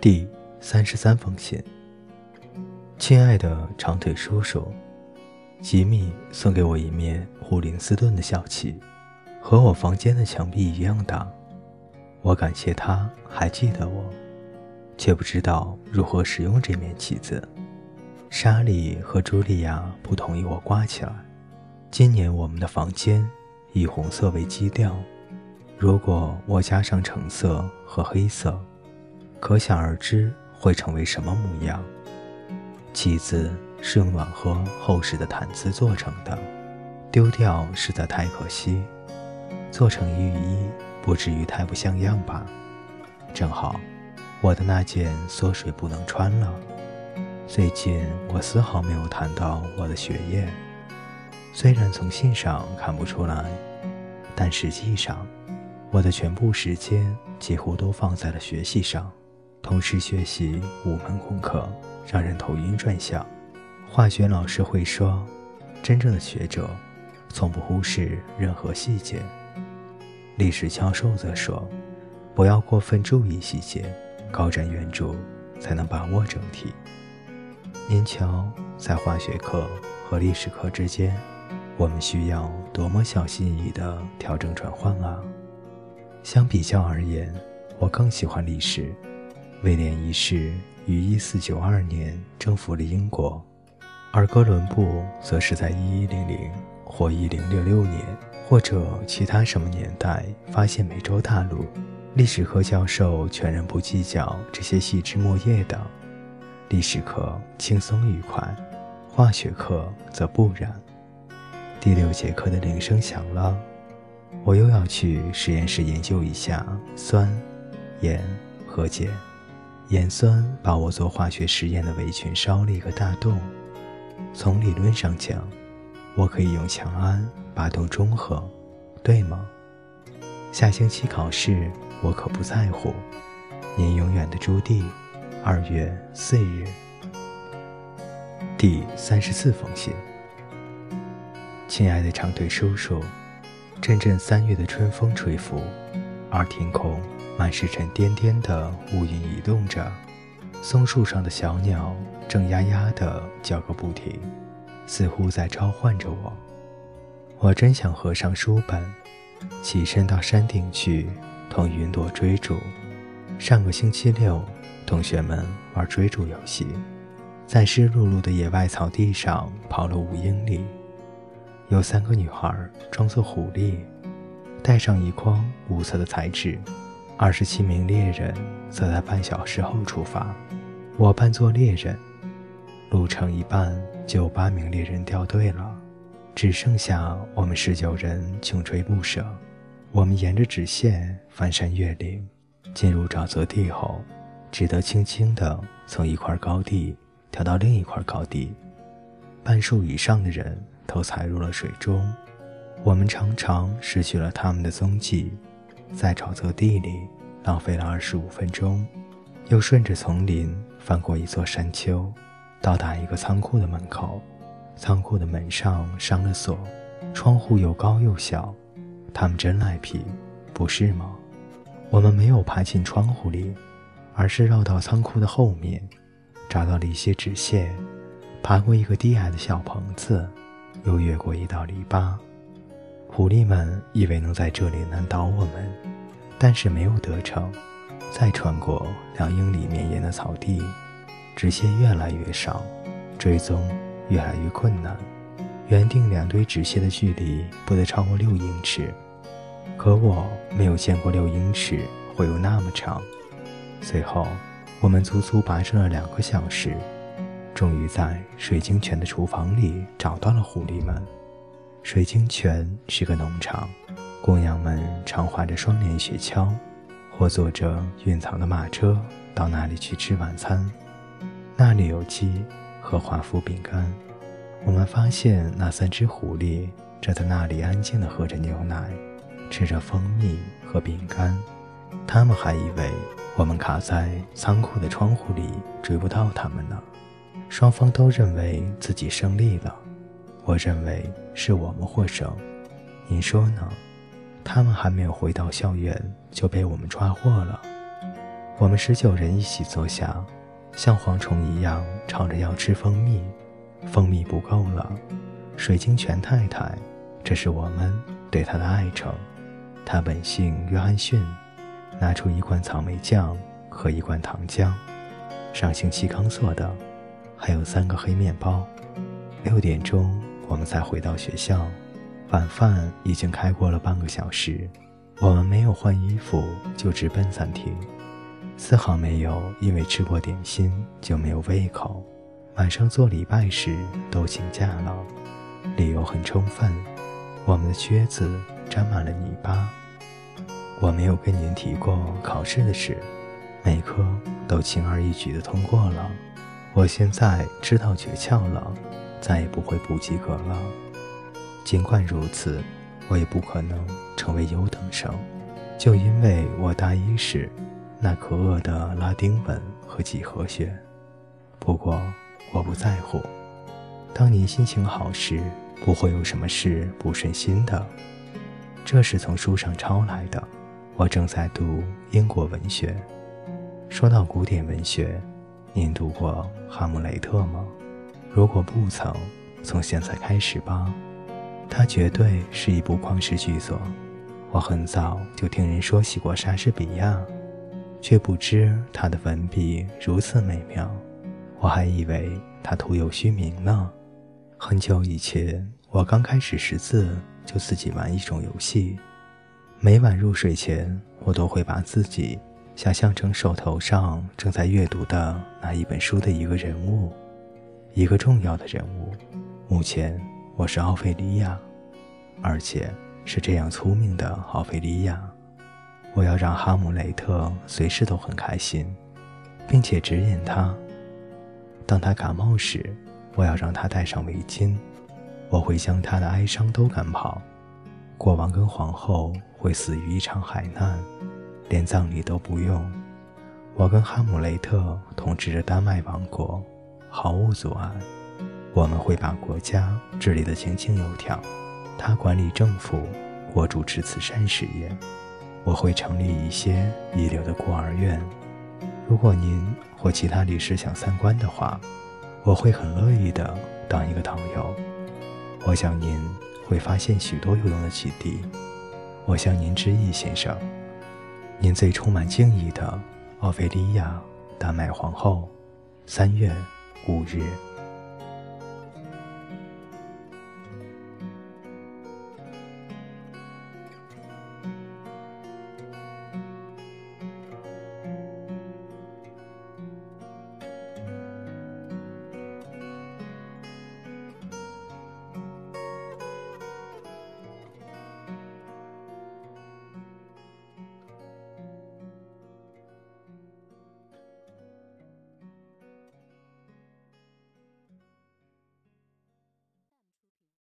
第三十三封信，亲爱的长腿叔叔，吉米送给我一面普林斯顿的校旗，和我房间的墙壁一样大。我感谢他还记得我，却不知道如何使用这面旗子。莎莉和茱莉亚不同意我挂起来。今年我们的房间以红色为基调，如果我加上橙色和黑色。可想而知会成为什么模样。旗子是用暖和厚实的毯子做成的，丢掉实在太可惜。做成浴衣不至于太不像样吧？正好，我的那件缩水不能穿了。最近我丝毫没有谈到我的学业，虽然从信上看不出来，但实际上，我的全部时间几乎都放在了学习上。同时学习五门功课，让人头晕转向。化学老师会说：“真正的学者，从不忽视任何细节。”历史教授则说：“不要过分注意细节，高瞻远瞩，才能把握整体。”您瞧，在化学课和历史课之间，我们需要多么小心翼翼地调整转换啊！相比较而言，我更喜欢历史。威廉一世于一四九二年征服了英国，而哥伦布则是在一一零零或一零六六年或者其他什么年代发现美洲大陆。历史课教授全然不计较这些细枝末叶的，历史课轻松愉快，化学课则不然。第六节课的铃声响了，我又要去实验室研究一下酸、盐和碱。盐酸把我做化学实验的围裙烧了一个大洞。从理论上讲，我可以用强氨把洞中和，对吗？下星期考试我可不在乎。您永远的朱棣，二月四日。第三十四封信。亲爱的长腿叔叔，阵阵三月的春风吹拂，而天空。满是沉甸甸的乌云移动着，松树上的小鸟正呀呀地叫个不停，似乎在召唤着我。我真想合上书本，起身到山顶去同云朵追逐。上个星期六，同学们玩追逐游戏，在湿漉漉的野外草地上跑了五英里。有三个女孩装作狐狸，带上一筐五色的彩纸。二十七名猎人则在半小时后出发，我扮作猎人。路程一半，就有八名猎人掉队了，只剩下我们十九人穷追不舍。我们沿着直线翻山越岭，进入沼泽地后，只得轻轻地从一块高地跳到另一块高地。半数以上的人都踩入了水中，我们常常失去了他们的踪迹。在沼泽地里浪费了二十五分钟，又顺着丛林翻过一座山丘，到达一个仓库的门口。仓库的门上上了锁，窗户又高又小。他们真赖皮，不是吗？我们没有爬进窗户里，而是绕到仓库的后面，找到了一些纸屑，爬过一个低矮的小棚子，又越过一道篱笆。狐狸们以为能在这里难倒我们，但是没有得逞。再穿过两英里绵延的草地，纸屑越来越少，追踪越来越困难。原定两堆纸屑的距离不得超过六英尺，可我没有见过六英尺会有那么长。随后，我们足足跋涉了两个小时，终于在水晶泉的厨房里找到了狐狸们。水晶泉是个农场，姑娘们常划着双联雪橇，或坐着运草的马车到那里去吃晚餐。那里有鸡和华夫饼干。我们发现那三只狐狸正在那里安静地喝着牛奶，吃着蜂蜜和饼干。他们还以为我们卡在仓库的窗户里追不到他们呢。双方都认为自己胜利了。我认为是我们获胜，您说呢？他们还没有回到校园就被我们抓获了。我们十九人一起坐下，像蝗虫一样吵着要吃蜂蜜。蜂蜜不够了，水晶泉太太，这是我们对她的爱称。她本姓约翰逊，拿出一罐草莓酱和一罐糖浆。上星期刚做的，还有三个黑面包。六点钟我们才回到学校，晚饭已经开过了半个小时。我们没有换衣服就直奔餐厅。丝毫没有，因为吃过点心就没有胃口。晚上做礼拜时都请假了，理由很充分。我们的靴子沾满了泥巴。我没有跟您提过考试的事，每科都轻而易举地通过了。我现在知道诀窍了，再也不会不及格了。尽管如此，我也不可能成为优等生，就因为我大一时。那可恶的拉丁文和几何学。不过我不在乎。当您心情好时，不会有什么事不顺心的。这是从书上抄来的。我正在读英国文学。说到古典文学，您读过《哈姆雷特》吗？如果不曾，从现在开始吧。它绝对是一部旷世巨作。我很早就听人说起过莎士比亚。却不知他的文笔如此美妙，我还以为他徒有虚名呢。很久以前，我刚开始识字，就自己玩一种游戏。每晚入睡前，我都会把自己想象成手头上正在阅读的那一本书的一个人物，一个重要的人物。目前，我是奥菲利亚，而且是这样聪明的奥菲利亚。我要让哈姆雷特随时都很开心，并且指引他。当他感冒时，我要让他戴上围巾。我会将他的哀伤都赶跑。国王跟皇后会死于一场海难，连葬礼都不用。我跟哈姆雷特统治着丹麦王国，毫无阻碍。我们会把国家治理得井井有条。他管理政府，我主持慈善事业。我会成立一些一流的孤儿院。如果您或其他律师想参观的话，我会很乐意的当一个导游。我想您会发现许多有用的基地。我向您致意，先生。您最充满敬意的奥菲利亚，丹麦皇后。三月五日。